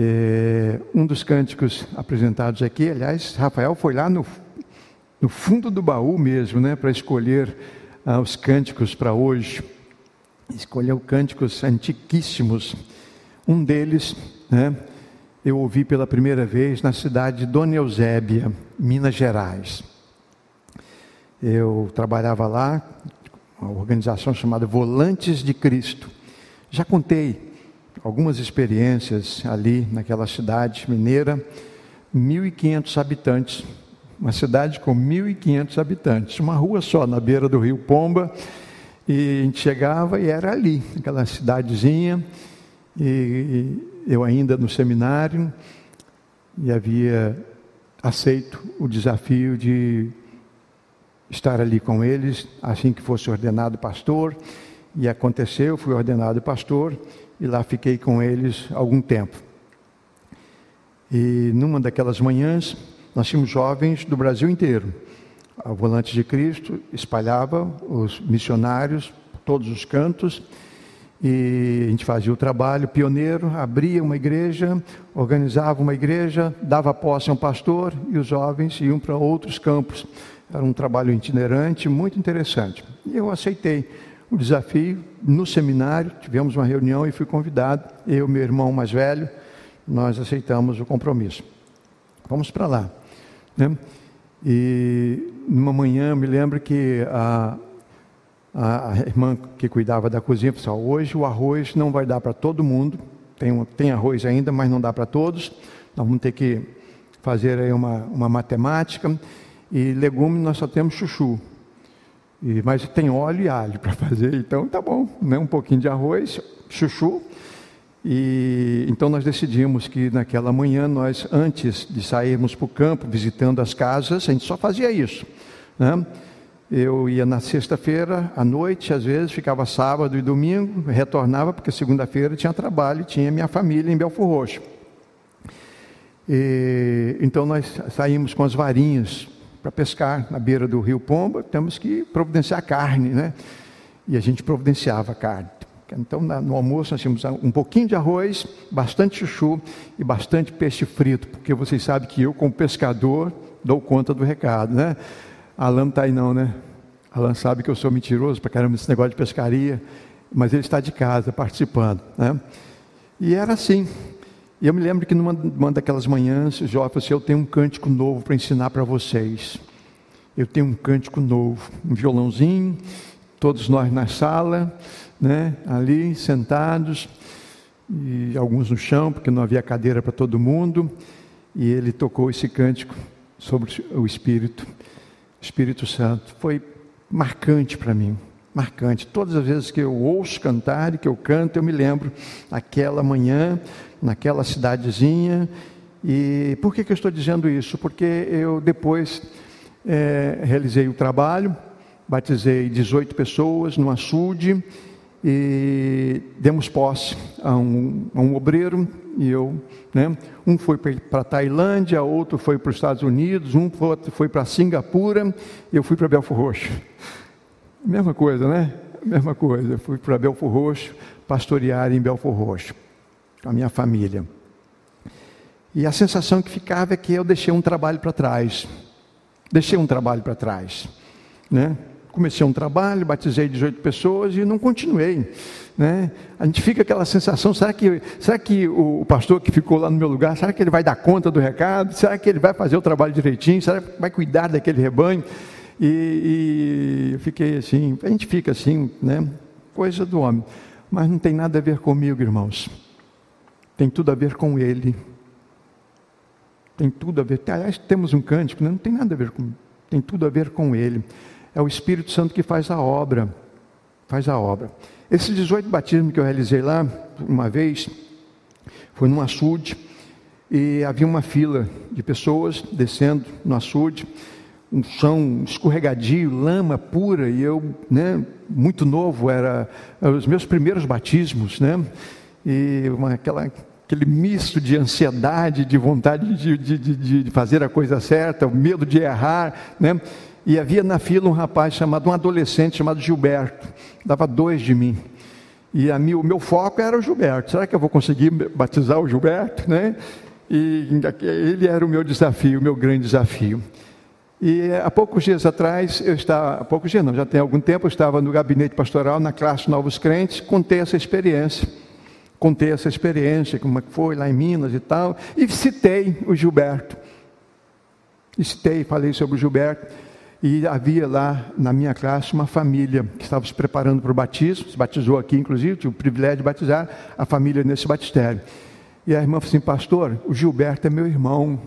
É, um dos cânticos apresentados aqui, aliás, Rafael foi lá no, no fundo do baú mesmo, né, para escolher ah, os cânticos para hoje. Escolheu cânticos antiquíssimos. Um deles, né, eu ouvi pela primeira vez na cidade de Dona Eusébia, Minas Gerais. Eu trabalhava lá, uma organização chamada Volantes de Cristo. Já contei algumas experiências ali naquela cidade mineira, 1.500 habitantes, uma cidade com 1.500 habitantes, uma rua só na beira do rio Pomba, e a gente chegava e era ali, aquela cidadezinha, e eu ainda no seminário, e havia aceito o desafio de estar ali com eles assim que fosse ordenado pastor. E aconteceu, fui ordenado pastor e lá fiquei com eles algum tempo. E numa daquelas manhãs, nós tínhamos jovens do Brasil inteiro. A Volante de Cristo espalhava os missionários por todos os cantos e a gente fazia o trabalho pioneiro, abria uma igreja, organizava uma igreja, dava posse a um pastor e os jovens iam para outros campos. Era um trabalho itinerante, muito interessante. E eu aceitei o desafio no seminário, tivemos uma reunião e fui convidado, eu e meu irmão mais velho, nós aceitamos o compromisso. Vamos para lá. Né? E numa manhã, me lembro que a, a, irmã que cuidava da cozinha falou: hoje o arroz não vai dar para todo mundo, tem, tem arroz ainda, mas não dá para todos, nós vamos ter que fazer aí uma, uma matemática, e legume nós só temos chuchu. E, mas tem óleo e alho para fazer, então tá bom, né? um pouquinho de arroz, chuchu. E então nós decidimos que naquela manhã nós, antes de sairmos para o campo, visitando as casas, a gente só fazia isso. Né? Eu ia na sexta-feira à noite, às vezes ficava sábado e domingo, retornava porque segunda-feira tinha trabalho, tinha minha família em Belfor Roxo. E, então nós saímos com as varinhas para pescar na beira do rio Pomba, temos que providenciar carne, né? E a gente providenciava carne. Então, no almoço, nós tínhamos um pouquinho de arroz, bastante chuchu e bastante peixe frito, porque vocês sabem que eu, como pescador, dou conta do recado, né? Alan não está aí não, né? Alan sabe que eu sou mentiroso para caramba nesse negócio de pescaria, mas ele está de casa participando, né? E era assim. E eu me lembro que numa, numa daquelas manhãs, o Jó falou assim, eu tenho um cântico novo para ensinar para vocês. Eu tenho um cântico novo, um violãozinho, todos nós na sala, né, ali sentados, e alguns no chão, porque não havia cadeira para todo mundo, e ele tocou esse cântico sobre o Espírito, Espírito Santo. Foi marcante para mim, marcante. Todas as vezes que eu ouço cantar e que eu canto, eu me lembro aquela manhã, naquela cidadezinha. E por que, que eu estou dizendo isso? Porque eu depois é, realizei o trabalho, batizei 18 pessoas no açude e demos posse a um, a um obreiro e eu, né? Um foi para Tailândia, outro foi para os Estados Unidos, um foi, para Singapura, eu fui para Belfor Roxo. Mesma coisa, né? Mesma coisa. Eu fui para Belfor Roxo, pastorear em Belfor Roxo com a minha família. E a sensação que ficava é que eu deixei um trabalho para trás. Deixei um trabalho para trás. Né? Comecei um trabalho, batizei 18 pessoas e não continuei. Né? A gente fica aquela sensação: será que, será que o pastor que ficou lá no meu lugar, será que ele vai dar conta do recado? Será que ele vai fazer o trabalho direitinho? Será que vai cuidar daquele rebanho? E, e eu fiquei assim, a gente fica assim, né? Coisa do homem. Mas não tem nada a ver comigo, irmãos tem tudo a ver com Ele. Tem tudo a ver. Aliás, temos um cântico, né? não tem nada a ver com. Tem tudo a ver com Ele. É o Espírito Santo que faz a obra. Faz a obra. Esses 18 batismos que eu realizei lá, uma vez, foi num açude, e havia uma fila de pessoas descendo no açude, um chão escorregadio, lama pura, e eu, né, muito novo, era, os meus primeiros batismos, né? E uma, aquela aquele misto de ansiedade, de vontade de, de, de, de, fazer a coisa certa, o medo de errar, né? E havia na fila um rapaz chamado, um adolescente chamado Gilberto, dava dois de mim. E a o meu foco era o Gilberto. Será que eu vou conseguir batizar o Gilberto? Né? E ele era o meu desafio, o meu grande desafio. E há poucos dias atrás, eu estava, há poucos dias não, já tem algum tempo, eu estava no gabinete pastoral, na classe Novos Crentes, contei essa experiência. Contei essa experiência, como é foi lá em Minas e tal, e citei o Gilberto. E citei, falei sobre o Gilberto. E havia lá na minha classe uma família que estava se preparando para o batismo, se batizou aqui, inclusive, tive o privilégio de batizar a família nesse batistério. E a irmã falou assim: Pastor, o Gilberto é meu irmão.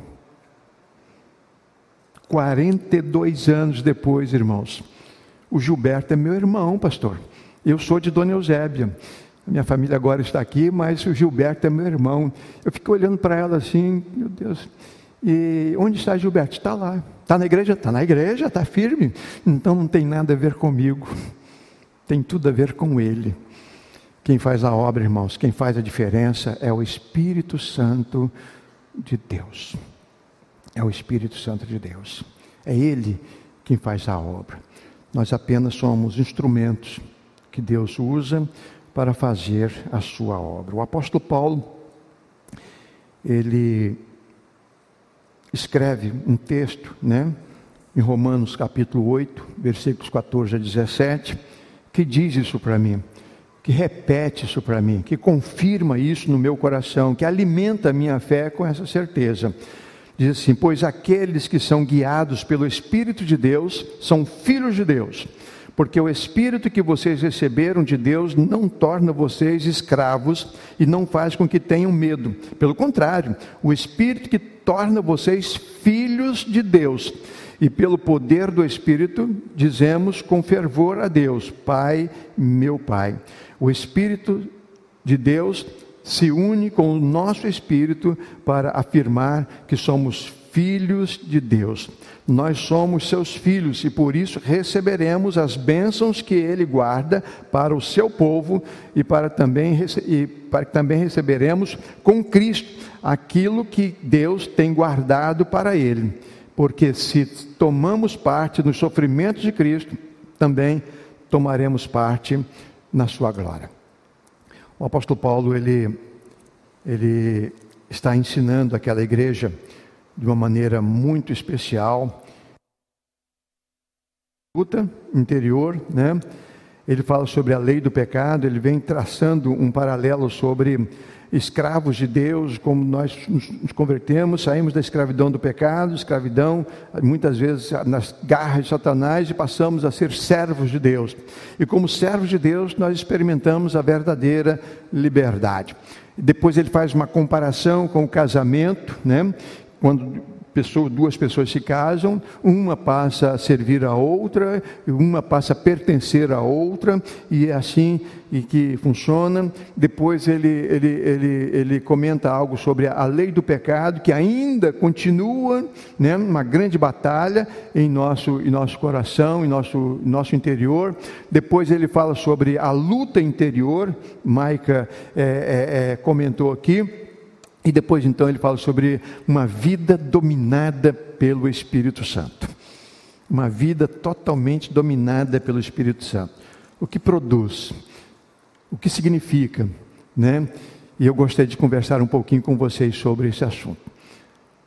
42 anos depois, irmãos, o Gilberto é meu irmão, pastor. Eu sou de Dona Eusébia. Minha família agora está aqui, mas o Gilberto é meu irmão. Eu fico olhando para ela assim, meu Deus. E onde está Gilberto? Está lá. Está na igreja? Está na igreja, está firme. Então não tem nada a ver comigo. Tem tudo a ver com ele. Quem faz a obra, irmãos, quem faz a diferença é o Espírito Santo de Deus. É o Espírito Santo de Deus. É Ele quem faz a obra. Nós apenas somos instrumentos que Deus usa para fazer a sua obra. O apóstolo Paulo, ele escreve um texto, né, em Romanos capítulo 8, versículos 14 a 17, que diz isso para mim, que repete isso para mim, que confirma isso no meu coração, que alimenta a minha fé com essa certeza. Diz assim: Pois aqueles que são guiados pelo Espírito de Deus são filhos de Deus porque o Espírito que vocês receberam de Deus não torna vocês escravos e não faz com que tenham medo. Pelo contrário, o Espírito que torna vocês filhos de Deus. E pelo poder do Espírito, dizemos com fervor a Deus: Pai, meu Pai. O Espírito de Deus se une com o nosso espírito para afirmar que somos filhos de Deus. Nós somos seus filhos e por isso receberemos as bênçãos que ele guarda para o seu povo e para também, e para que também receberemos com Cristo aquilo que Deus tem guardado para ele. Porque se tomamos parte nos sofrimentos de Cristo, também tomaremos parte na sua glória. O apóstolo Paulo, ele, ele está ensinando aquela igreja de uma maneira muito especial. Luta interior, né? Ele fala sobre a lei do pecado, ele vem traçando um paralelo sobre escravos de Deus, como nós nos convertemos, saímos da escravidão do pecado, escravidão, muitas vezes nas garras de Satanás, e passamos a ser servos de Deus. E como servos de Deus, nós experimentamos a verdadeira liberdade. Depois ele faz uma comparação com o casamento, né? quando duas pessoas se casam, uma passa a servir a outra, uma passa a pertencer a outra, e é assim e que funciona. Depois ele, ele, ele, ele comenta algo sobre a lei do pecado, que ainda continua né, uma grande batalha em nosso, em nosso coração, em nosso, nosso interior. Depois ele fala sobre a luta interior, Maica é, é, é, comentou aqui e depois então ele fala sobre uma vida dominada pelo Espírito Santo. Uma vida totalmente dominada pelo Espírito Santo. O que produz? O que significa? Né? E eu gostaria de conversar um pouquinho com vocês sobre esse assunto.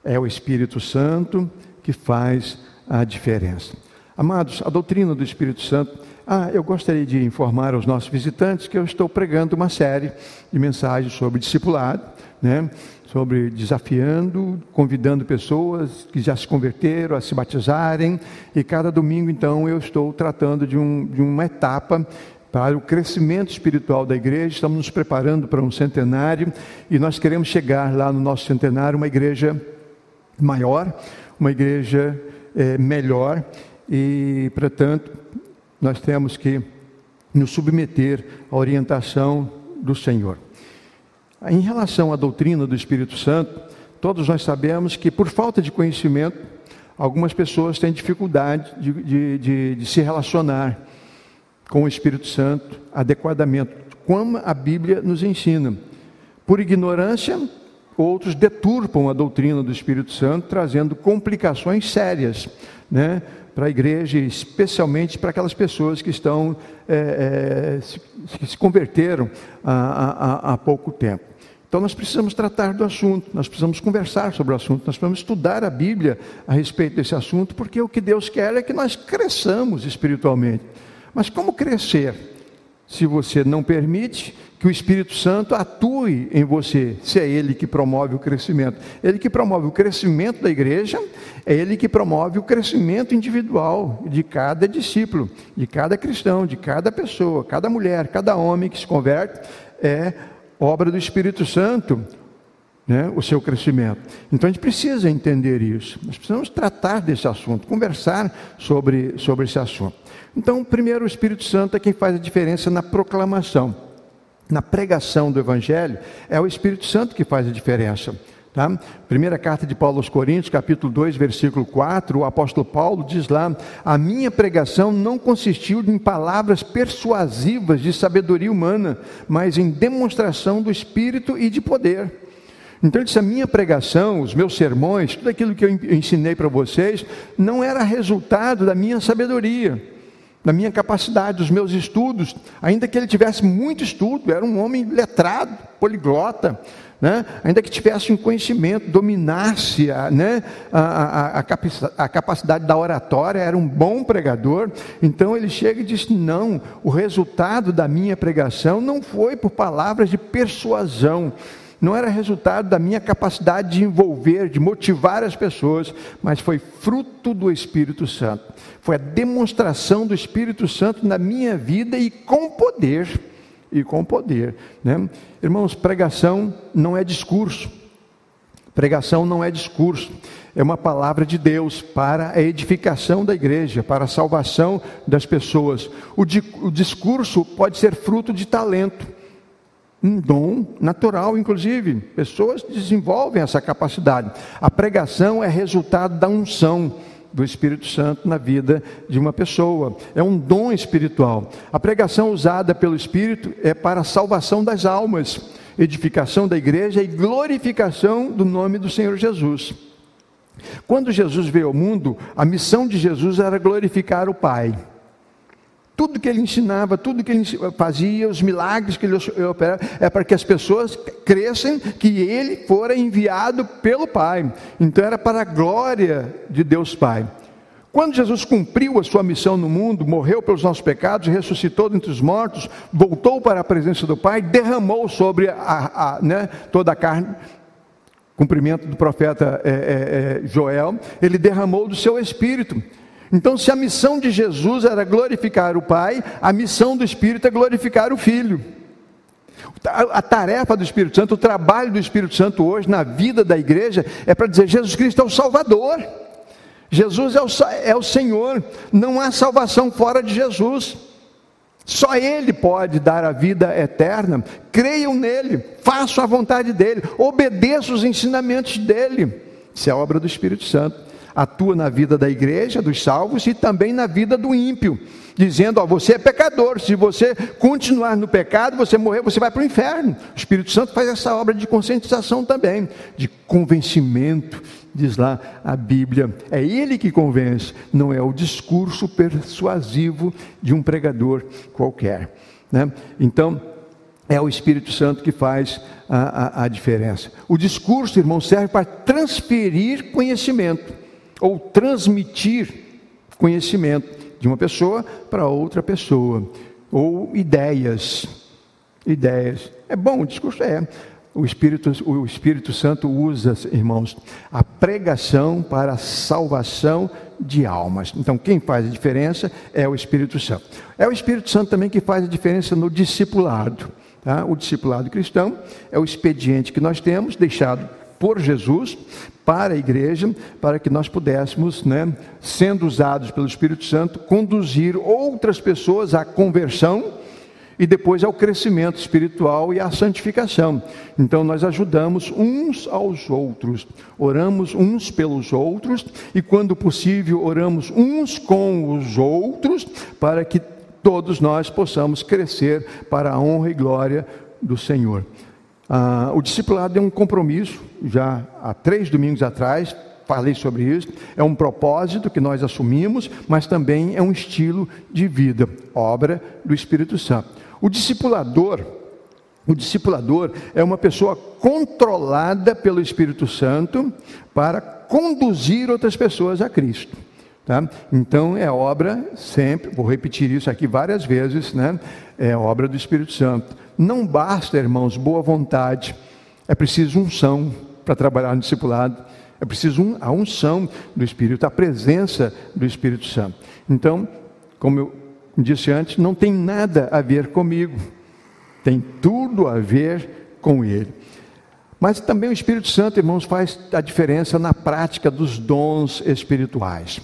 É o Espírito Santo que faz a diferença. Amados, a doutrina do Espírito Santo. Ah, eu gostaria de informar aos nossos visitantes que eu estou pregando uma série de mensagens sobre discipulado né? sobre desafiando, convidando pessoas que já se converteram a se batizarem, e cada domingo, então, eu estou tratando de, um, de uma etapa para o crescimento espiritual da igreja, estamos nos preparando para um centenário e nós queremos chegar lá no nosso centenário uma igreja maior, uma igreja é, melhor e, portanto, nós temos que nos submeter à orientação do Senhor. Em relação à doutrina do Espírito Santo, todos nós sabemos que, por falta de conhecimento, algumas pessoas têm dificuldade de, de, de, de se relacionar com o Espírito Santo adequadamente, como a Bíblia nos ensina. Por ignorância, outros deturpam a doutrina do Espírito Santo, trazendo complicações sérias, né? para a igreja, especialmente para aquelas pessoas que estão é, é, se, se converteram há, há, há pouco tempo. Então nós precisamos tratar do assunto, nós precisamos conversar sobre o assunto, nós precisamos estudar a Bíblia a respeito desse assunto, porque o que Deus quer é que nós cresçamos espiritualmente. Mas como crescer se você não permite que o Espírito Santo atue em você, se é ele que promove o crescimento? Ele que promove o crescimento da igreja, é ele que promove o crescimento individual de cada discípulo, de cada cristão, de cada pessoa, cada mulher, cada homem que se converte, é obra do Espírito Santo, né, o seu crescimento. Então a gente precisa entender isso. Nós precisamos tratar desse assunto, conversar sobre, sobre esse assunto. Então, primeiro, o Espírito Santo é quem faz a diferença na proclamação, na pregação do Evangelho. É o Espírito Santo que faz a diferença. Tá? Primeira carta de Paulo aos Coríntios, capítulo 2, versículo 4, o apóstolo Paulo diz lá: A minha pregação não consistiu em palavras persuasivas de sabedoria humana, mas em demonstração do Espírito e de poder. Então, ele disse: a minha pregação, os meus sermões, tudo aquilo que eu ensinei para vocês, não era resultado da minha sabedoria, da minha capacidade, dos meus estudos, ainda que ele tivesse muito estudo, era um homem letrado, poliglota, né? ainda que tivesse um conhecimento, dominasse a, né? a, a, a, capacidade da oratória, era um bom pregador. Então ele chega e diz: Não, o resultado da minha pregação não foi por palavras de persuasão não era resultado da minha capacidade de envolver, de motivar as pessoas, mas foi fruto do Espírito Santo. Foi a demonstração do Espírito Santo na minha vida e com poder e com poder. Né? Irmãos, pregação não é discurso. Pregação não é discurso, é uma palavra de Deus para a edificação da igreja, para a salvação das pessoas. O, di o discurso pode ser fruto de talento, um dom natural, inclusive. Pessoas desenvolvem essa capacidade. A pregação é resultado da unção do Espírito Santo na vida de uma pessoa. É um dom espiritual. A pregação usada pelo Espírito é para a salvação das almas, edificação da igreja e glorificação do nome do Senhor Jesus. Quando Jesus veio ao mundo, a missão de Jesus era glorificar o Pai. Tudo que ele ensinava, tudo que ele fazia, os milagres que ele operava, é para que as pessoas crescem que ele fora enviado pelo Pai. Então era para a glória de Deus Pai. Quando Jesus cumpriu a sua missão no mundo, morreu pelos nossos pecados, ressuscitou dentre os mortos, voltou para a presença do Pai, derramou sobre a, a né, toda a carne, cumprimento do profeta é, é, é, Joel, ele derramou do seu espírito. Então, se a missão de Jesus era glorificar o Pai, a missão do Espírito é glorificar o Filho. A tarefa do Espírito Santo, o trabalho do Espírito Santo hoje na vida da igreja é para dizer: Jesus Cristo é o Salvador, Jesus é o, é o Senhor, não há salvação fora de Jesus. Só Ele pode dar a vida eterna. Creiam nele, façam a vontade dele, obedeçam os ensinamentos dele. Isso é obra do Espírito Santo atua na vida da igreja, dos salvos, e também na vida do ímpio, dizendo: Ó, você é pecador, se você continuar no pecado, você morrer, você vai para o inferno. O Espírito Santo faz essa obra de conscientização também, de convencimento, diz lá a Bíblia. É ele que convence, não é o discurso persuasivo de um pregador qualquer. Né? Então, é o Espírito Santo que faz a, a, a diferença. O discurso, irmão, serve para transferir conhecimento ou transmitir conhecimento de uma pessoa para outra pessoa, ou ideias. Ideias. É bom, o discurso é. O Espírito, o Espírito Santo usa, irmãos, a pregação para a salvação de almas. Então, quem faz a diferença é o Espírito Santo. É o Espírito Santo também que faz a diferença no discipulado. Tá? O discipulado cristão é o expediente que nós temos, deixado por Jesus para a igreja, para que nós pudéssemos, né, sendo usados pelo Espírito Santo, conduzir outras pessoas à conversão e depois ao crescimento espiritual e à santificação. Então nós ajudamos uns aos outros, oramos uns pelos outros e, quando possível, oramos uns com os outros para que todos nós possamos crescer para a honra e glória do Senhor. Ah, o discipulado é um compromisso, já há três domingos atrás, falei sobre isso. É um propósito que nós assumimos, mas também é um estilo de vida, obra do Espírito Santo. O discipulador, o discipulador é uma pessoa controlada pelo Espírito Santo para conduzir outras pessoas a Cristo. Tá? Então é obra sempre, vou repetir isso aqui várias vezes, né? É obra do Espírito Santo. Não basta, irmãos, boa vontade, é preciso unção para trabalhar no discipulado, é preciso a unção do Espírito, a presença do Espírito Santo. Então, como eu disse antes, não tem nada a ver comigo, tem tudo a ver com Ele. Mas também o Espírito Santo, irmãos, faz a diferença na prática dos dons espirituais.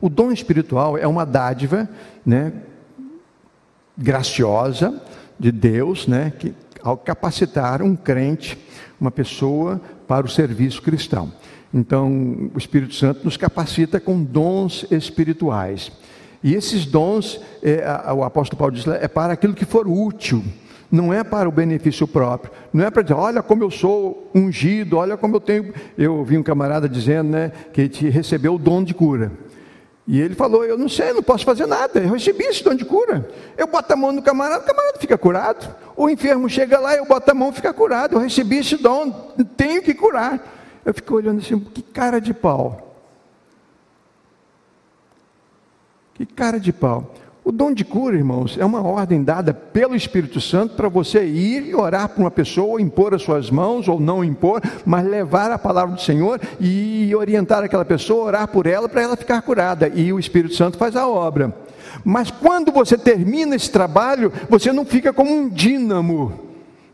O dom espiritual é uma dádiva, né, graciosa de Deus, né, que ao capacitar um crente, uma pessoa para o serviço cristão. Então, o Espírito Santo nos capacita com dons espirituais. E esses dons, é, o apóstolo Paulo diz, é para aquilo que for útil, não é para o benefício próprio, não é para dizer, olha como eu sou ungido, olha como eu tenho. Eu ouvi um camarada dizendo né, que te recebeu o dom de cura. E ele falou: Eu não sei, não posso fazer nada. Eu recebi esse dom de cura. Eu boto a mão no camarada, o camarada fica curado. O enfermo chega lá, eu boto a mão, fica curado. Eu recebi esse dom, tenho que curar. Eu fico olhando assim, que cara de pau. Que cara de pau. O dom de cura, irmãos, é uma ordem dada pelo Espírito Santo para você ir e orar por uma pessoa, impor as suas mãos ou não impor, mas levar a palavra do Senhor e orientar aquela pessoa, orar por ela para ela ficar curada. E o Espírito Santo faz a obra. Mas quando você termina esse trabalho, você não fica como um dínamo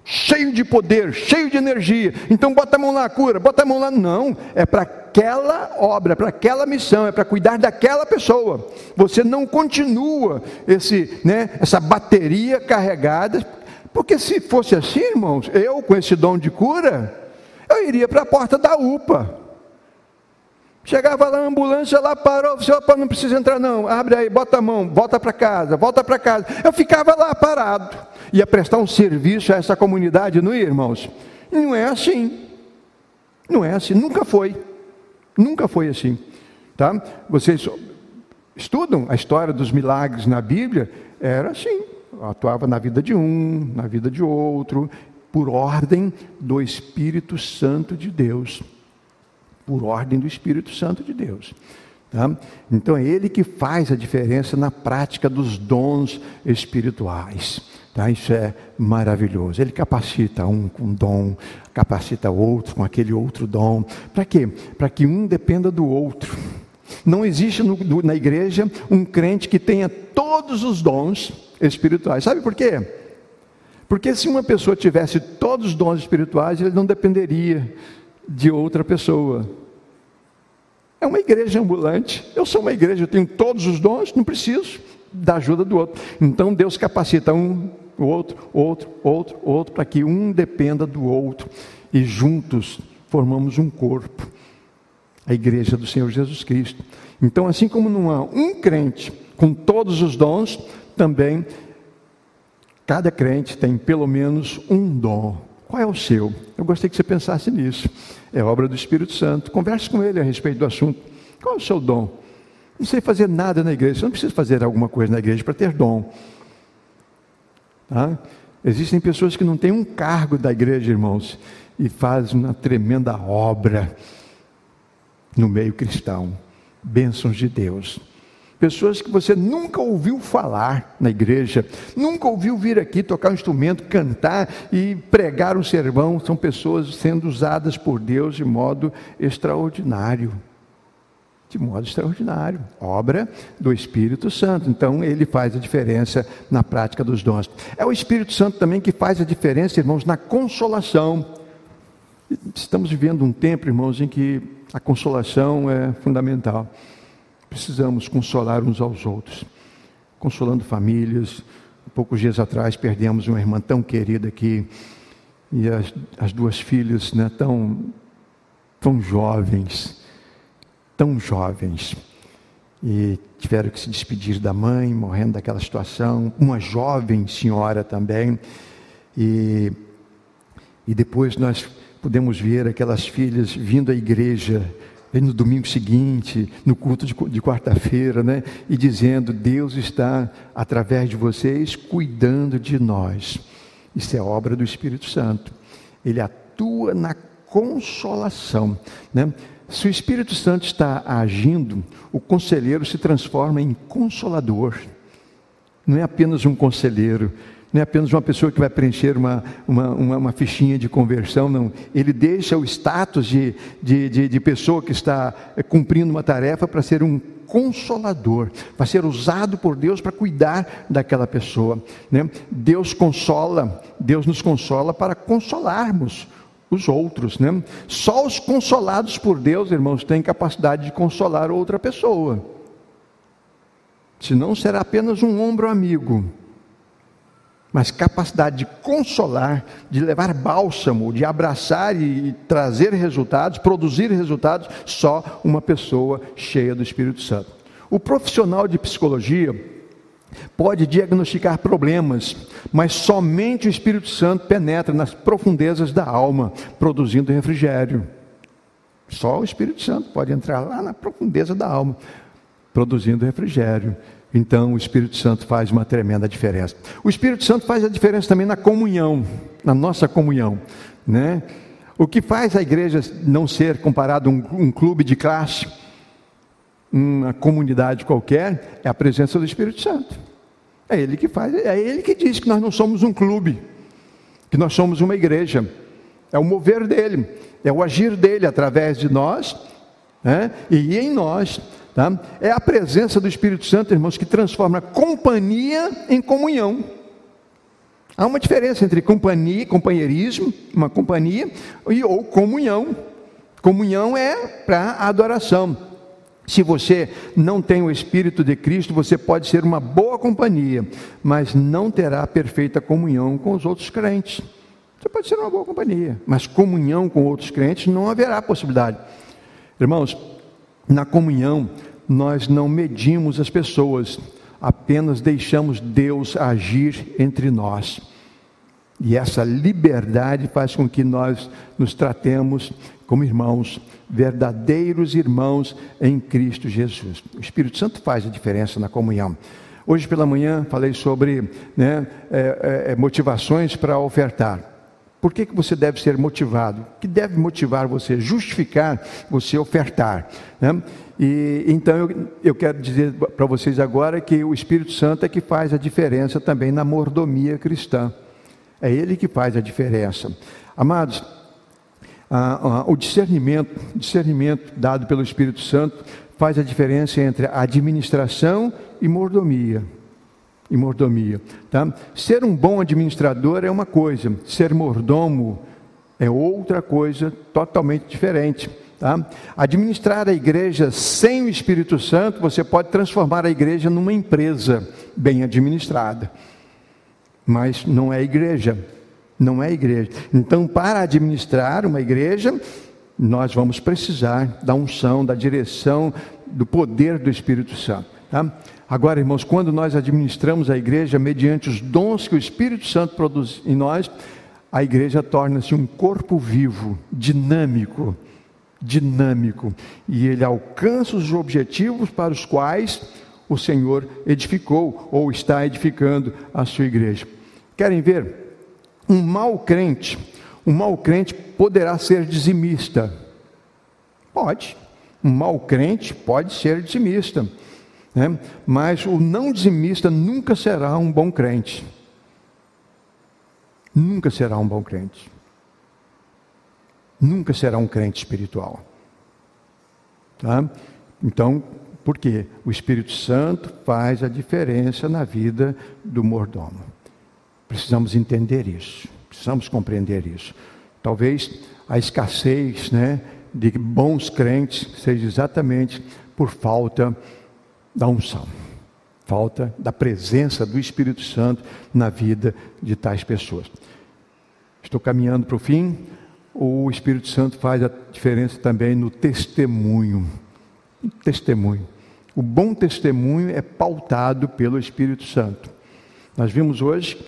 cheio de poder, cheio de energia. Então bota a mão lá, cura, bota a mão lá. Não, é para aquela obra, para aquela missão, é para cuidar daquela pessoa. Você não continua esse, né, essa bateria carregada, porque se fosse assim, irmãos, eu com esse dom de cura, eu iria para a porta da UPA. Chegava lá a ambulância, lá parou, você opa, não precisa entrar não, abre aí, bota a mão, volta para casa, volta para casa. Eu ficava lá parado, ia prestar um serviço a essa comunidade, não ia, irmãos? Não é assim, não é assim, nunca foi, nunca foi assim, tá? Vocês estudam a história dos milagres na Bíblia, era assim, atuava na vida de um, na vida de outro, por ordem do Espírito Santo de Deus por ordem do Espírito Santo de Deus. Tá? Então é Ele que faz a diferença na prática dos dons espirituais. Tá? Isso é maravilhoso. Ele capacita um com dom, capacita outro com aquele outro dom. Para quê? Para que um dependa do outro. Não existe no, na igreja um crente que tenha todos os dons espirituais. Sabe por quê? Porque se uma pessoa tivesse todos os dons espirituais, ele não dependeria de outra pessoa. É uma igreja ambulante. Eu sou uma igreja, eu tenho todos os dons, não preciso da ajuda do outro. Então Deus capacita um, o outro, outro, outro, outro, para que um dependa do outro e juntos formamos um corpo. A igreja do Senhor Jesus Cristo. Então, assim como não há um crente com todos os dons, também cada crente tem pelo menos um dom qual é o seu? Eu gostaria que você pensasse nisso. É obra do Espírito Santo. Converse com ele a respeito do assunto. Qual é o seu dom? Não sei fazer nada na igreja. Você não precisa fazer alguma coisa na igreja para ter dom. Tá? Existem pessoas que não têm um cargo da igreja, irmãos, e fazem uma tremenda obra no meio cristão. Bênçãos de Deus pessoas que você nunca ouviu falar na igreja, nunca ouviu vir aqui tocar um instrumento, cantar e pregar um sermão, são pessoas sendo usadas por Deus de modo extraordinário. De modo extraordinário, obra do Espírito Santo. Então, ele faz a diferença na prática dos dons. É o Espírito Santo também que faz a diferença, irmãos, na consolação. Estamos vivendo um tempo, irmãos, em que a consolação é fundamental precisamos consolar uns aos outros, consolando famílias. Poucos dias atrás perdemos uma irmã tão querida aqui, e as, as duas filhas né, tão, tão jovens, tão jovens, e tiveram que se despedir da mãe, morrendo daquela situação, uma jovem senhora também, e, e depois nós pudemos ver aquelas filhas vindo à igreja no domingo seguinte, no culto de quarta-feira, né? E dizendo: Deus está, através de vocês, cuidando de nós. Isso é obra do Espírito Santo. Ele atua na consolação, né? Se o Espírito Santo está agindo, o conselheiro se transforma em consolador. Não é apenas um conselheiro, não é apenas uma pessoa que vai preencher uma, uma, uma, uma fichinha de conversão, não. Ele deixa o status de, de, de, de pessoa que está eh, cumprindo uma tarefa para ser um consolador, para ser usado por Deus para cuidar daquela pessoa. Né? Deus consola, Deus nos consola para consolarmos os outros. Né? Só os consolados por Deus, irmãos, têm capacidade de consolar outra pessoa. Senão será apenas um ombro amigo mas capacidade de consolar, de levar bálsamo, de abraçar e trazer resultados, produzir resultados, só uma pessoa cheia do Espírito Santo. O profissional de psicologia pode diagnosticar problemas, mas somente o Espírito Santo penetra nas profundezas da alma, produzindo refrigério. Só o Espírito Santo pode entrar lá na profundeza da alma, produzindo refrigério. Então o Espírito Santo faz uma tremenda diferença. O Espírito Santo faz a diferença também na comunhão, na nossa comunhão, né? O que faz a igreja não ser comparado a um, um clube de classe, uma comunidade qualquer, é a presença do Espírito Santo. É ele que faz, é ele que diz que nós não somos um clube, que nós somos uma igreja. É o mover dele, é o agir dele através de nós né? e em nós Tá? É a presença do Espírito Santo, irmãos, que transforma companhia em comunhão. Há uma diferença entre companhia, companheirismo, uma companhia, e ou comunhão. Comunhão é para adoração. Se você não tem o Espírito de Cristo, você pode ser uma boa companhia, mas não terá perfeita comunhão com os outros crentes. Você pode ser uma boa companhia, mas comunhão com outros crentes não haverá possibilidade. Irmãos, na comunhão, nós não medimos as pessoas, apenas deixamos Deus agir entre nós. E essa liberdade faz com que nós nos tratemos como irmãos, verdadeiros irmãos em Cristo Jesus. O Espírito Santo faz a diferença na comunhão. Hoje pela manhã falei sobre né, é, é, motivações para ofertar. Por que, que você deve ser motivado? O que deve motivar você? Justificar você ofertar. Né? E, então eu, eu quero dizer para vocês agora que o Espírito Santo é que faz a diferença também na mordomia cristã. É ele que faz a diferença. Amados, o discernimento, discernimento dado pelo Espírito Santo faz a diferença entre administração e mordomia e mordomia. Tá? Ser um bom administrador é uma coisa, ser mordomo é outra coisa totalmente diferente. Tá? Administrar a igreja sem o Espírito Santo, você pode transformar a igreja numa empresa bem administrada, mas não é igreja. Não é igreja. Então, para administrar uma igreja, nós vamos precisar da unção, da direção, do poder do Espírito Santo. Tá? Agora, irmãos, quando nós administramos a igreja mediante os dons que o Espírito Santo produz em nós, a igreja torna-se um corpo vivo, dinâmico, dinâmico, e ele alcança os objetivos para os quais o Senhor edificou ou está edificando a sua igreja. Querem ver? Um mau crente, um mau crente poderá ser dizimista. Pode. Um mau crente pode ser dizimista. Né? Mas o não dizimista nunca será um bom crente. Nunca será um bom crente. Nunca será um crente espiritual. Tá? Então, por quê? O Espírito Santo faz a diferença na vida do mordomo. Precisamos entender isso, precisamos compreender isso. Talvez a escassez né, de bons crentes seja exatamente por falta de da unção, falta da presença do Espírito Santo na vida de tais pessoas. Estou caminhando para o fim. O Espírito Santo faz a diferença também no testemunho. Testemunho. O bom testemunho é pautado pelo Espírito Santo. Nós vimos hoje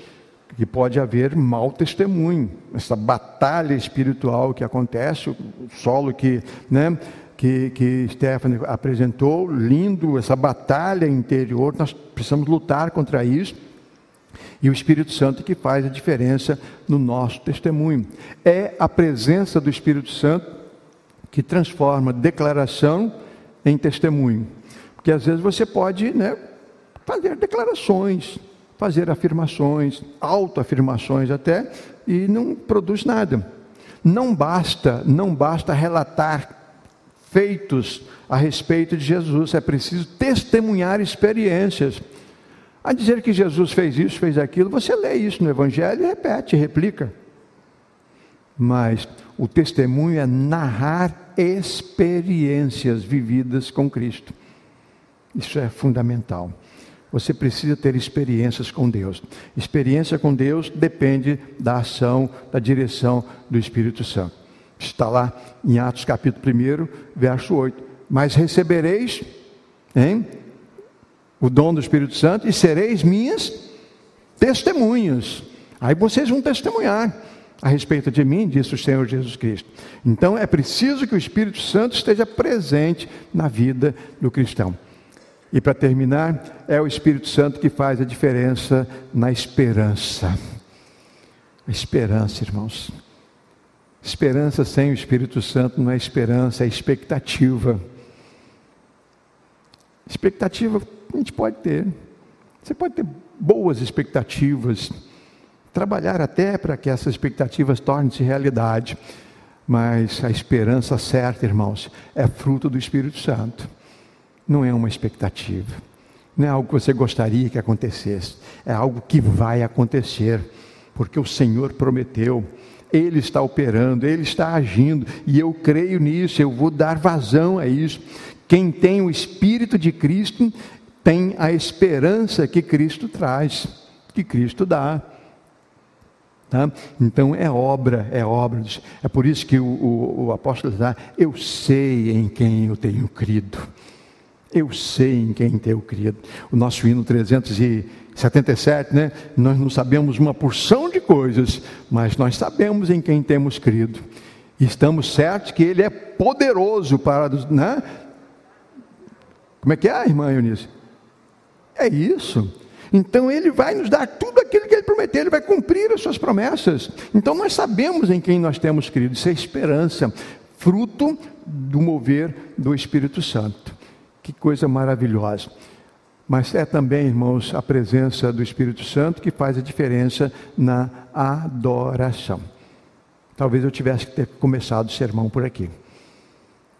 que pode haver mau testemunho, essa batalha espiritual que acontece, o solo que, né, que, que Stephanie apresentou, lindo, essa batalha interior, nós precisamos lutar contra isso. E o Espírito Santo que faz a diferença no nosso testemunho. É a presença do Espírito Santo que transforma declaração em testemunho. Porque às vezes você pode né, fazer declarações, fazer afirmações, autoafirmações até, e não produz nada. Não basta, não basta relatar feitos a respeito de Jesus, é preciso testemunhar experiências. A dizer que Jesus fez isso, fez aquilo, você lê isso no Evangelho e repete, replica. Mas o testemunho é narrar experiências vividas com Cristo. Isso é fundamental. Você precisa ter experiências com Deus. Experiência com Deus depende da ação, da direção do Espírito Santo. Está lá em Atos capítulo 1, verso 8. Mas recebereis hein, o dom do Espírito Santo e sereis minhas testemunhas. Aí vocês vão testemunhar a respeito de mim, disse o Senhor Jesus Cristo. Então é preciso que o Espírito Santo esteja presente na vida do cristão. E para terminar, é o Espírito Santo que faz a diferença na esperança. A esperança, irmãos. Esperança sem o Espírito Santo não é esperança, é expectativa. Expectativa a gente pode ter. Você pode ter boas expectativas, trabalhar até para que essas expectativas tornem-se realidade. Mas a esperança certa, irmãos, é fruto do Espírito Santo não é uma expectativa, não é algo que você gostaria que acontecesse, é algo que vai acontecer, porque o Senhor prometeu, Ele está operando, Ele está agindo, e eu creio nisso, eu vou dar vazão a isso. Quem tem o Espírito de Cristo tem a esperança que Cristo traz, que Cristo dá. Tá? Então é obra, é obra. É por isso que o, o, o apóstolo diz: Eu sei em quem eu tenho crido. Eu sei em quem tenho crido. O nosso hino 377, né? Nós não sabemos uma porção de coisas, mas nós sabemos em quem temos crido. Estamos certos que Ele é poderoso para. Né? Como é que é, irmã Eunice? É isso. Então Ele vai nos dar tudo aquilo que Ele prometeu, Ele vai cumprir as suas promessas. Então nós sabemos em quem nós temos crido. Isso é esperança, fruto do mover do Espírito Santo. Que coisa maravilhosa. Mas é também, irmãos, a presença do Espírito Santo que faz a diferença na adoração. Talvez eu tivesse que ter começado o sermão por aqui,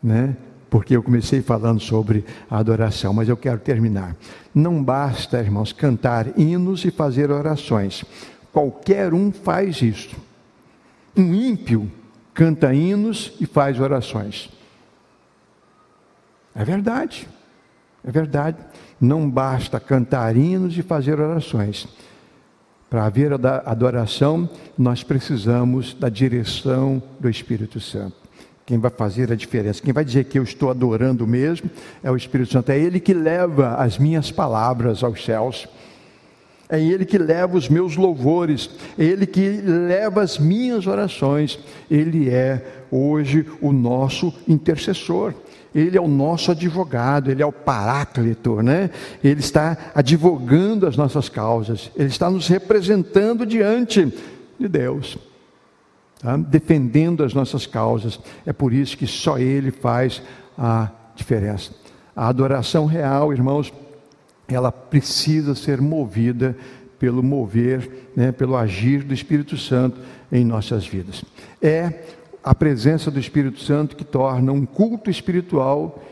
né? Porque eu comecei falando sobre a adoração, mas eu quero terminar. Não basta, irmãos, cantar hinos e fazer orações. Qualquer um faz isso. Um ímpio canta hinos e faz orações. É verdade. É verdade. Não basta cantar hinos e fazer orações. Para haver adoração, nós precisamos da direção do Espírito Santo. Quem vai fazer a diferença, quem vai dizer que eu estou adorando mesmo, é o Espírito Santo. É Ele que leva as minhas palavras aos céus. É Ele que leva os meus louvores, é Ele que leva as minhas orações. Ele é hoje o nosso intercessor. Ele é o nosso advogado, ele é o paráclito, né? Ele está advogando as nossas causas, ele está nos representando diante de Deus, tá? defendendo as nossas causas. É por isso que só ele faz a diferença. A adoração real, irmãos, ela precisa ser movida pelo mover, né, pelo agir do Espírito Santo em nossas vidas. É a presença do Espírito Santo que torna um culto espiritual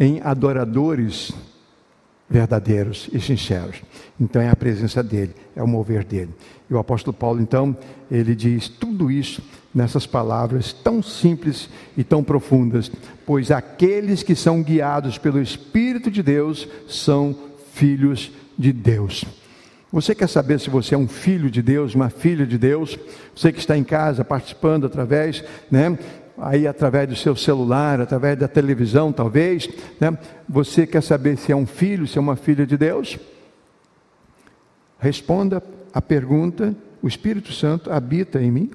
em adoradores verdadeiros e sinceros. Então é a presença dele, é o mover dele. E o apóstolo Paulo, então, ele diz tudo isso nessas palavras tão simples e tão profundas, pois aqueles que são guiados pelo Espírito de Deus são filhos de Deus. Você quer saber se você é um filho de Deus, uma filha de Deus? Você que está em casa participando através, né? Aí através do seu celular, através da televisão, talvez, né? Você quer saber se é um filho, se é uma filha de Deus? Responda a pergunta: o Espírito Santo habita em mim?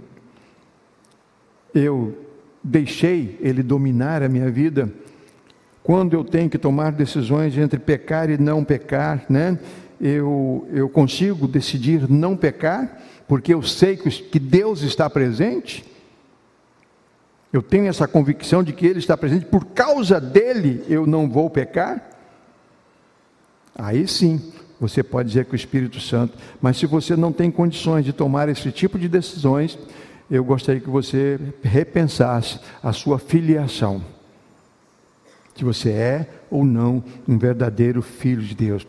Eu deixei Ele dominar a minha vida, quando eu tenho que tomar decisões entre pecar e não pecar, né? Eu, eu consigo decidir não pecar, porque eu sei que, Deus está presente. Eu tenho essa convicção de que Ele está presente, por causa dele eu não vou pecar. Aí sim, você pode dizer que o Espírito Santo, mas se você não tem condições de tomar esse tipo de decisões, eu gostaria que você repensasse a sua filiação. Se você é ou não um verdadeiro filho de Deus.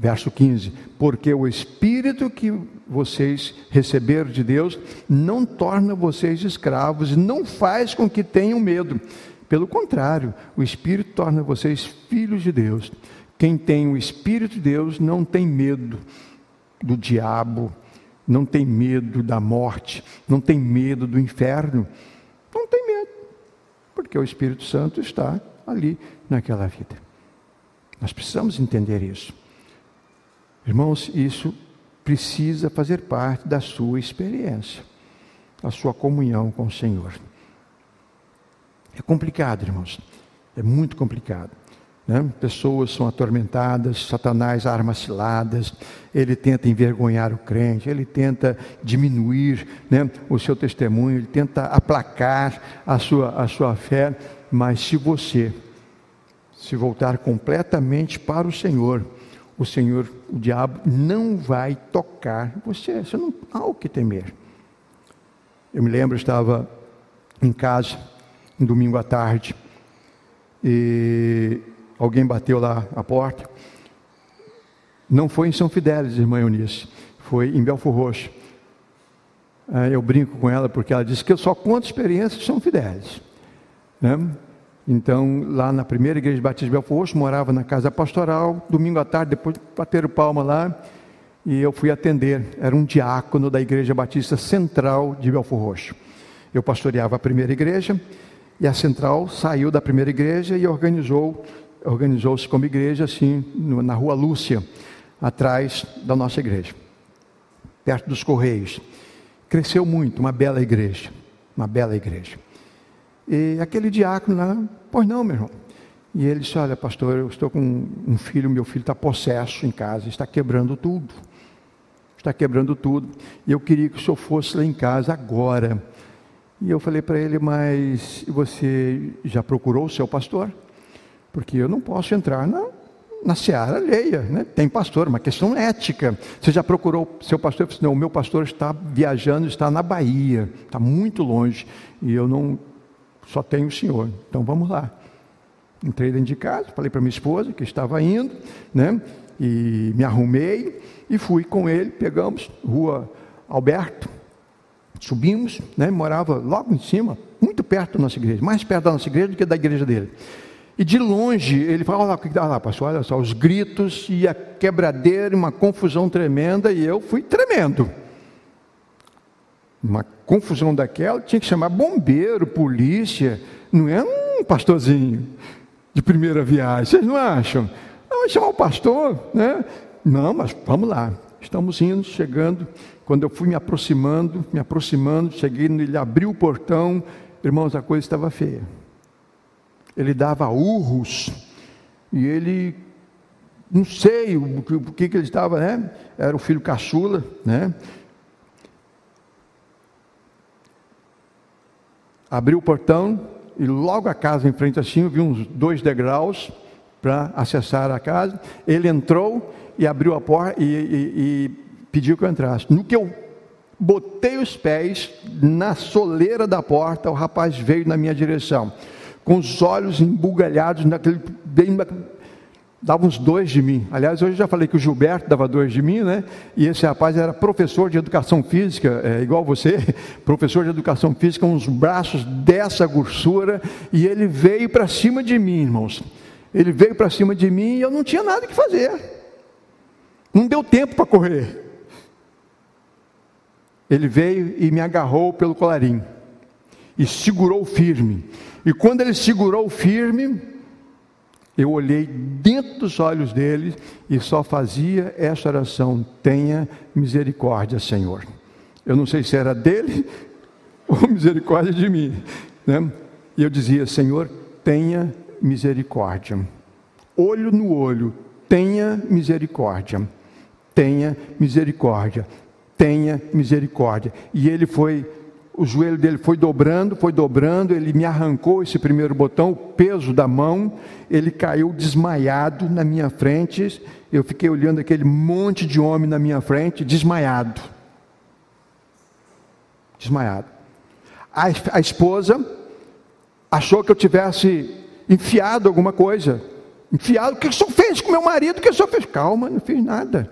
Verso 15: Porque o Espírito que vocês receberam de Deus não torna vocês escravos, não faz com que tenham medo. Pelo contrário, o Espírito torna vocês filhos de Deus. Quem tem o Espírito de Deus não tem medo do diabo, não tem medo da morte, não tem medo do inferno. Não tem medo, porque o Espírito Santo está ali naquela vida. Nós precisamos entender isso. Irmãos, isso precisa fazer parte da sua experiência, a sua comunhão com o Senhor. É complicado, irmãos, é muito complicado. Né? Pessoas são atormentadas, Satanás arma ciladas, ele tenta envergonhar o crente, ele tenta diminuir né, o seu testemunho, ele tenta aplacar a sua, a sua fé, mas se você se voltar completamente para o Senhor, o Senhor, o diabo, não vai tocar você, você não há o que temer. Eu me lembro, eu estava em casa, um domingo à tarde, e Alguém bateu lá a porta. Não foi em São Fidélis, irmã Eunice, foi em Belfor Roxo. Eu brinco com ela porque ela disse que eu só conto experiências de São Fidélis. Né? Então, lá na primeira igreja de Batista de Belfor Roxo, morava na casa pastoral, domingo à tarde, depois bateram palma lá, e eu fui atender. Era um diácono da Igreja Batista Central de Belfor Roxo. Eu pastoreava a primeira igreja, e a central saiu da primeira igreja e organizou organizou-se como igreja assim, na rua Lúcia, atrás da nossa igreja, perto dos Correios. Cresceu muito, uma bela igreja, uma bela igreja. E aquele diácono lá, pois não, meu irmão. E ele disse: Olha, pastor, eu estou com um filho, meu filho está possesso em casa, está quebrando tudo. Está quebrando tudo. E eu queria que o senhor fosse lá em casa agora. E eu falei para ele: Mas você já procurou o seu pastor? porque eu não posso entrar na, na seara alheia, né? tem pastor, uma questão ética. Você já procurou seu pastor? Eu disse, não, o meu pastor está viajando, está na Bahia, está muito longe, e eu não, só tenho o senhor, então vamos lá. Entrei dentro de casa, falei para minha esposa que estava indo, né? E me arrumei e fui com ele, pegamos rua Alberto, subimos, né? Morava logo em cima, muito perto da nossa igreja, mais perto da nossa igreja do que da igreja dele. E de longe ele fala: olha lá, olha lá, pastor, olha só, os gritos e a quebradeira, uma confusão tremenda, e eu fui tremendo. Uma confusão daquela, tinha que chamar bombeiro, polícia, não é um pastorzinho de primeira viagem, vocês não acham? Não, vai chamar o pastor, né? Não, mas vamos lá. Estamos indo, chegando. Quando eu fui me aproximando, me aproximando, cheguei, ele abriu o portão, irmãos, a coisa estava feia ele dava urros, e ele, não sei o que, que ele estava, né? Era o filho caçula, né? Abriu o portão e logo a casa em frente assim, eu vi uns dois degraus para acessar a casa. Ele entrou e abriu a porta e, e, e pediu que eu entrasse. No que eu botei os pés na soleira da porta, o rapaz veio na minha direção com os olhos embugalhados naquele, bem, dava uns dois de mim. Aliás, hoje eu já falei que o Gilberto dava dois de mim, né? E esse rapaz era professor de educação física, é, igual você, professor de educação física, uns braços dessa grossura, e ele veio para cima de mim, irmãos. Ele veio para cima de mim e eu não tinha nada que fazer. Não deu tempo para correr. Ele veio e me agarrou pelo colarinho e segurou firme. E quando ele segurou firme, eu olhei dentro dos olhos dele e só fazia essa oração: Tenha misericórdia, Senhor. Eu não sei se era dele ou misericórdia de mim. Né? E eu dizia: Senhor, tenha misericórdia. Olho no olho, tenha misericórdia. Tenha misericórdia. Tenha misericórdia. E ele foi o joelho dele foi dobrando, foi dobrando, ele me arrancou esse primeiro botão, o peso da mão, ele caiu desmaiado na minha frente. Eu fiquei olhando aquele monte de homem na minha frente, desmaiado. Desmaiado. A, a esposa achou que eu tivesse enfiado alguma coisa. Enfiado, o que o senhor fez com meu marido? O que o senhor fez? Calma, não fiz nada.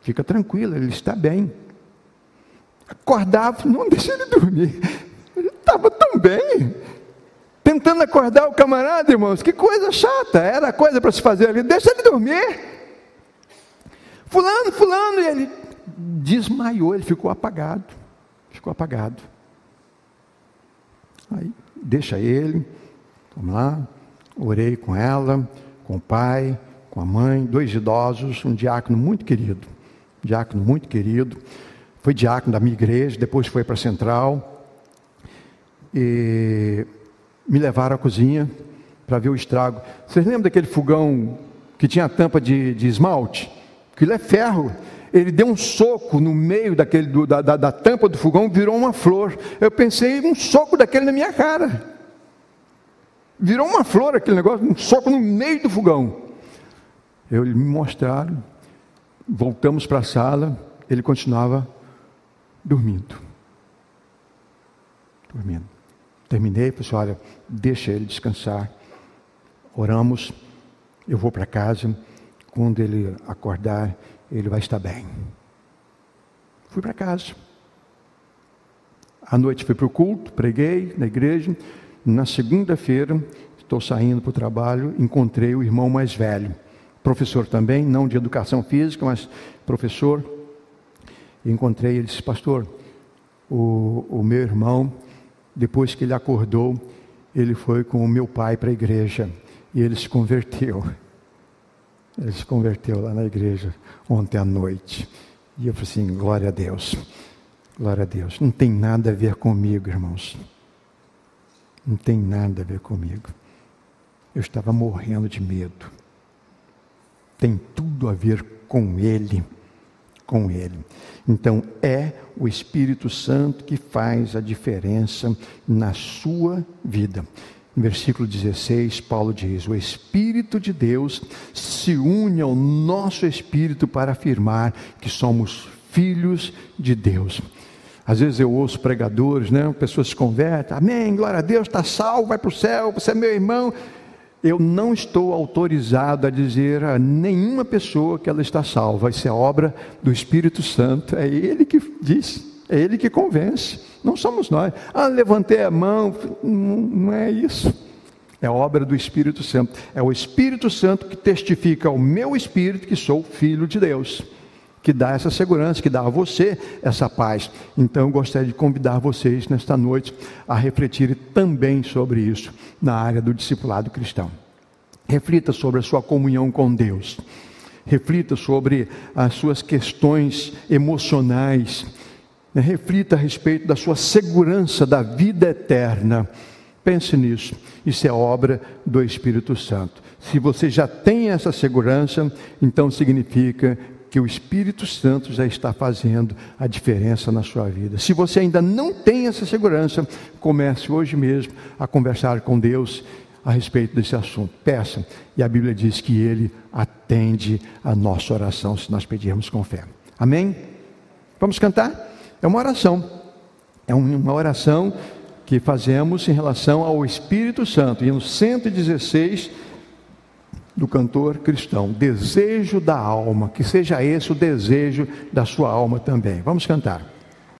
Fica tranquila, ele está bem acordava, não deixa ele dormir. Ele estava tão bem. Tentando acordar o camarada, irmãos, que coisa chata, era coisa para se fazer ali, deixa ele dormir. Fulano, fulano, e ele desmaiou, ele ficou apagado. Ficou apagado. Aí, deixa ele, vamos lá, orei com ela, com o pai, com a mãe, dois idosos, um diácono muito querido, um diácono muito querido, foi diácono da minha igreja, depois foi para a central. E me levaram à cozinha para ver o estrago. Vocês lembram daquele fogão que tinha a tampa de, de esmalte? Aquilo é ferro. Ele deu um soco no meio daquele, do, da, da, da tampa do fogão, virou uma flor. Eu pensei, um soco daquele na minha cara. Virou uma flor aquele negócio, um soco no meio do fogão. Eu me mostraram, voltamos para a sala, ele continuava dormindo. Dormindo. Terminei, falei assim, olha, deixa ele descansar. Oramos, eu vou para casa. Quando ele acordar, ele vai estar bem. Fui para casa. À noite fui para o culto, preguei na igreja. Na segunda-feira, estou saindo para o trabalho, encontrei o irmão mais velho, professor também, não de educação física, mas professor encontrei, ele disse, pastor, o, o meu irmão, depois que ele acordou, ele foi com o meu pai para a igreja e ele se converteu. Ele se converteu lá na igreja ontem à noite. E eu falei assim: glória a Deus, glória a Deus. Não tem nada a ver comigo, irmãos. Não tem nada a ver comigo. Eu estava morrendo de medo. Tem tudo a ver com Ele com Ele. Então, é o Espírito Santo que faz a diferença na sua vida. No versículo 16, Paulo diz: O Espírito de Deus se une ao nosso espírito para afirmar que somos filhos de Deus. Às vezes eu ouço pregadores, né? pessoas se convertem, amém, glória a Deus, está salvo, vai para o céu, você é meu irmão eu não estou autorizado a dizer a nenhuma pessoa que ela está salva. Isso é obra do Espírito Santo. É Ele que diz, é Ele que convence. Não somos nós. Ah, levantei a mão. Não, não é isso. É obra do Espírito Santo. É o Espírito Santo que testifica ao meu espírito que sou filho de Deus. Que dá essa segurança, que dá a você essa paz. Então eu gostaria de convidar vocês nesta noite a refletirem também sobre isso na área do discipulado cristão. Reflita sobre a sua comunhão com Deus. Reflita sobre as suas questões emocionais. Reflita a respeito da sua segurança da vida eterna. Pense nisso. Isso é obra do Espírito Santo. Se você já tem essa segurança, então significa que o Espírito Santo já está fazendo a diferença na sua vida. Se você ainda não tem essa segurança, comece hoje mesmo a conversar com Deus a respeito desse assunto. Peça, e a Bíblia diz que Ele atende a nossa oração se nós pedirmos com fé. Amém? Vamos cantar? É uma oração. É uma oração que fazemos em relação ao Espírito Santo. E no 116 do cantor cristão, desejo da alma, que seja esse o desejo da sua alma também. Vamos cantar.